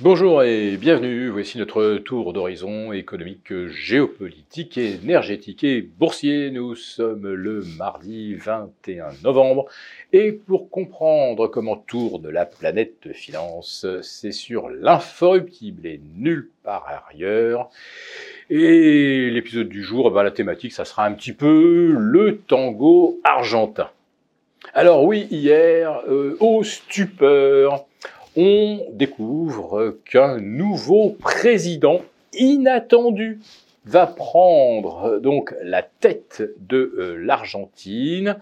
Bonjour et bienvenue, voici notre tour d'horizon économique, géopolitique, énergétique et boursier. Nous sommes le mardi 21 novembre et pour comprendre comment tourne la planète finance, c'est sur l'inforruptible et nulle part ailleurs. Et l'épisode du jour, ben, la thématique, ça sera un petit peu le tango argentin. Alors oui, hier, euh, au stupeur, on découvre qu'un nouveau président inattendu va prendre euh, donc la tête de euh, l'Argentine,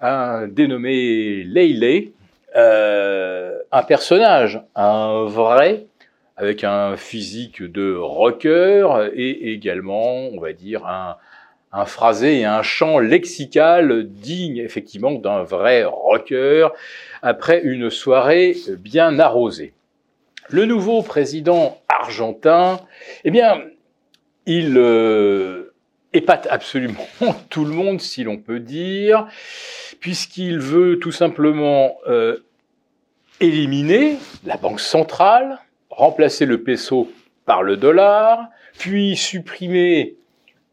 un dénommé Leile, euh, un personnage, un vrai, avec un physique de rocker et également, on va dire, un, un phrasé et un chant lexical digne effectivement d'un vrai rocker après une soirée bien arrosée. Le nouveau président argentin, eh bien, il euh, épate absolument tout le monde, si l'on peut dire, puisqu'il veut tout simplement euh, éliminer la banque centrale, remplacer le peso par le dollar, puis supprimer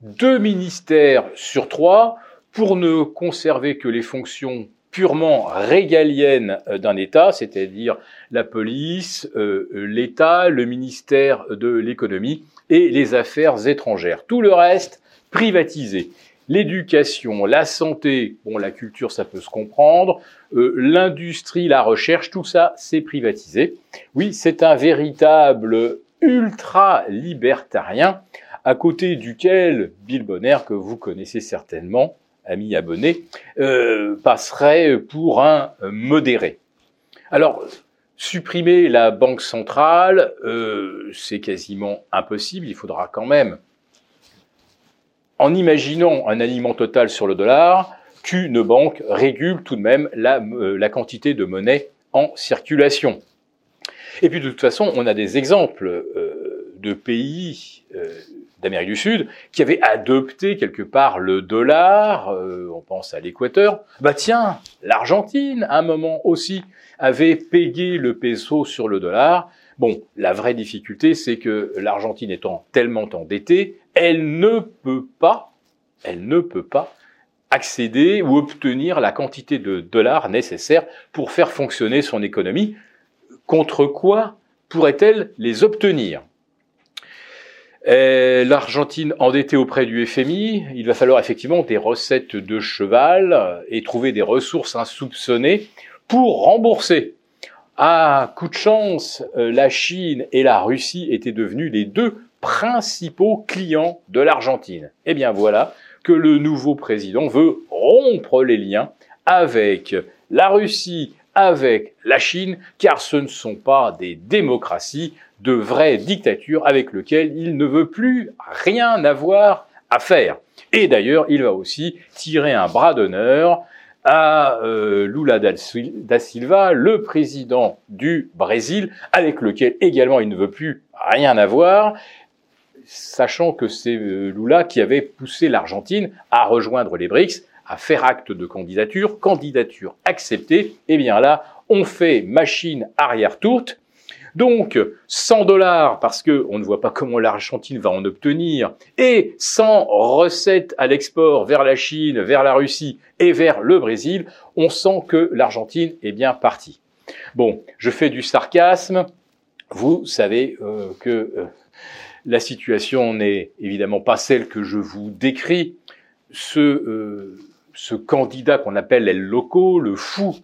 deux ministères sur trois pour ne conserver que les fonctions purement régaliennes euh, d'un État, c'est-à-dire la police, euh, l'État, le ministère de l'économie et les affaires étrangères. Tout le reste privatisé. L'éducation, la santé, bon, la culture, ça peut se comprendre, euh, l'industrie, la recherche, tout ça, c'est privatisé. Oui, c'est un véritable ultra-libertarien à côté duquel Bill Bonner, que vous connaissez certainement, ami abonné, euh, passerait pour un modéré. Alors, supprimer la banque centrale, euh, c'est quasiment impossible. Il faudra quand même, en imaginant un aliment total sur le dollar, qu'une banque régule tout de même la, euh, quantité de monnaie en circulation. Et puis de toute façon, on a des exemples de pays euh, d'Amérique du Sud, qui avait adopté quelque part le dollar, euh, on pense à l'Équateur. Bah tiens, l'Argentine, à un moment aussi, avait payé le peso sur le dollar. Bon, la vraie difficulté, c'est que l'Argentine étant tellement endettée, elle ne peut pas, elle ne peut pas accéder ou obtenir la quantité de dollars nécessaire pour faire fonctionner son économie. Contre quoi pourrait-elle les obtenir? L'Argentine endettée auprès du FMI, il va falloir effectivement des recettes de cheval et trouver des ressources insoupçonnées pour rembourser. À coup de chance, euh, la Chine et la Russie étaient devenus les deux principaux clients de l'Argentine. Eh bien voilà que le nouveau président veut rompre les liens avec la Russie, avec la Chine, car ce ne sont pas des démocraties, de vraies dictatures avec lesquelles il ne veut plus rien avoir à faire. Et d'ailleurs, il va aussi tirer un bras d'honneur à euh, Lula da Silva, le président du Brésil, avec lequel également il ne veut plus rien avoir, sachant que c'est euh, Lula qui avait poussé l'Argentine à rejoindre les BRICS, à faire acte de candidature, candidature acceptée, eh bien là, on fait machine arrière-tourte, donc 100 dollars parce que on ne voit pas comment l'Argentine va en obtenir et 100 recettes à l'export vers la Chine, vers la Russie et vers le Brésil, on sent que l'Argentine est bien partie. Bon, je fais du sarcasme. Vous savez euh, que euh, la situation n'est évidemment pas celle que je vous décris. Ce, euh, ce candidat qu'on appelle El Loco, le fou,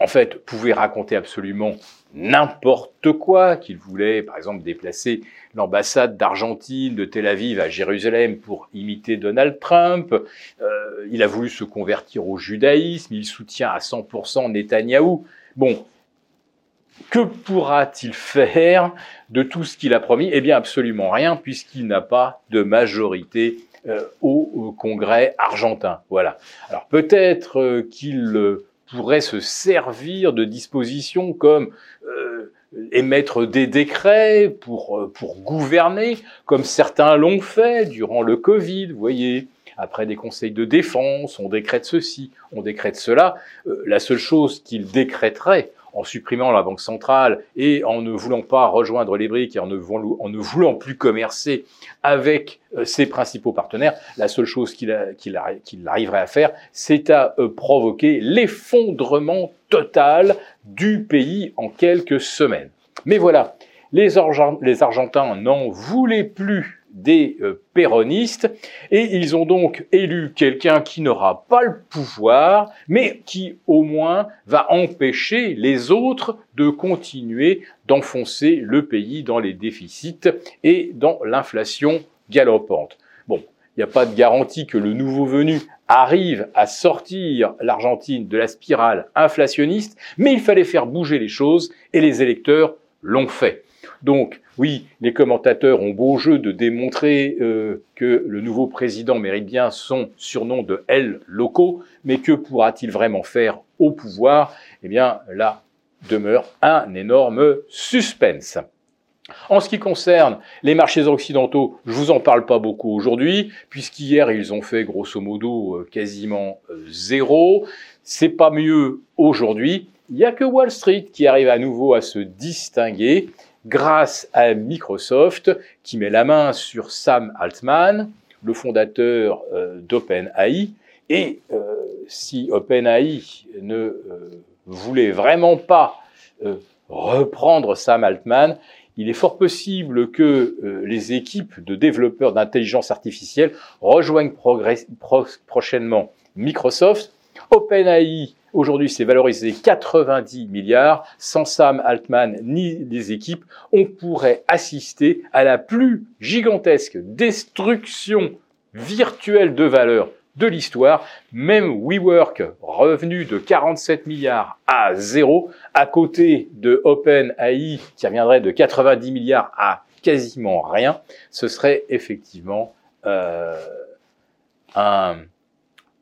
en fait, pouvait raconter absolument n'importe quoi, qu'il voulait par exemple déplacer l'ambassade d'Argentine de Tel Aviv à Jérusalem pour imiter Donald Trump, euh, il a voulu se convertir au judaïsme, il soutient à 100% Netanyahou. Bon, que pourra-t-il faire de tout ce qu'il a promis? Eh bien absolument rien puisqu'il n'a pas de majorité au, au, Congrès argentin. Voilà. Alors peut-être euh, qu'il pourrait se servir de dispositions comme euh, émettre des décrets pour, euh, pour gouverner, comme certains l'ont fait durant le Covid, vous voyez. Après des conseils de défense, on décrète ceci, on décrète cela. Euh, la seule chose qu'il décréterait, en supprimant la banque centrale et en ne voulant pas rejoindre les briques et en ne, voulant, plus commercer avec euh, ses principaux partenaires, la seule chose qu'il arriverait à faire, c'est à euh, provoquer l'effondrement total du pays en quelques semaines. Mais voilà, les, Argentins n'en voulaient plus des euh, péronistes et ils ont donc élu quelqu'un qui n'aura pas le pouvoir, mais qui au moins va empêcher les autres de continuer d'enfoncer le pays dans les déficits et dans l'inflation galopante. Bon, il n'y a pas de garantie que le nouveau venu arrive à sortir l'Argentine de la spirale inflationniste, mais il fallait faire bouger les choses et les électeurs l'ont fait. Donc, oui, les commentateurs ont beau jeu de démontrer euh, que le nouveau président mérite bien son surnom de L locaux, mais que pourra-t-il vraiment faire au pouvoir? Eh bien, là demeure un énorme suspense. En ce qui concerne les marchés occidentaux, je vous en parle pas beaucoup aujourd'hui, puisqu'hier ils ont fait grosso modo euh, quasiment euh, zéro. C'est pas mieux aujourd'hui. Il n'y a que Wall Street qui arrive à nouveau à se distinguer grâce à Microsoft qui met la main sur Sam Altman, le fondateur euh, d'OpenAI. Et euh, si OpenAI ne euh, voulait vraiment pas reprendre Sam Altman, il est fort possible que les équipes de développeurs d'intelligence artificielle rejoignent prochainement Microsoft. OpenAI Aujourd'hui, c'est valorisé 90 milliards. Sans Sam Altman ni les équipes, on pourrait assister à la plus gigantesque destruction virtuelle de valeur de l'histoire. Même WeWork, revenu de 47 milliards à zéro, à côté de OpenAI, qui reviendrait de 90 milliards à quasiment rien, ce serait effectivement euh, un,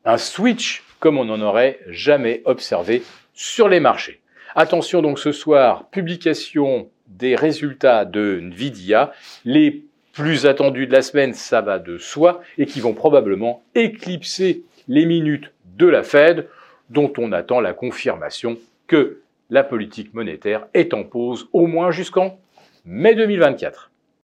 un switch comme on n'en aurait jamais observé sur les marchés. Attention donc ce soir, publication des résultats de Nvidia, les plus attendus de la semaine, ça va de soi, et qui vont probablement éclipser les minutes de la Fed, dont on attend la confirmation que la politique monétaire est en pause au moins jusqu'en mai 2024.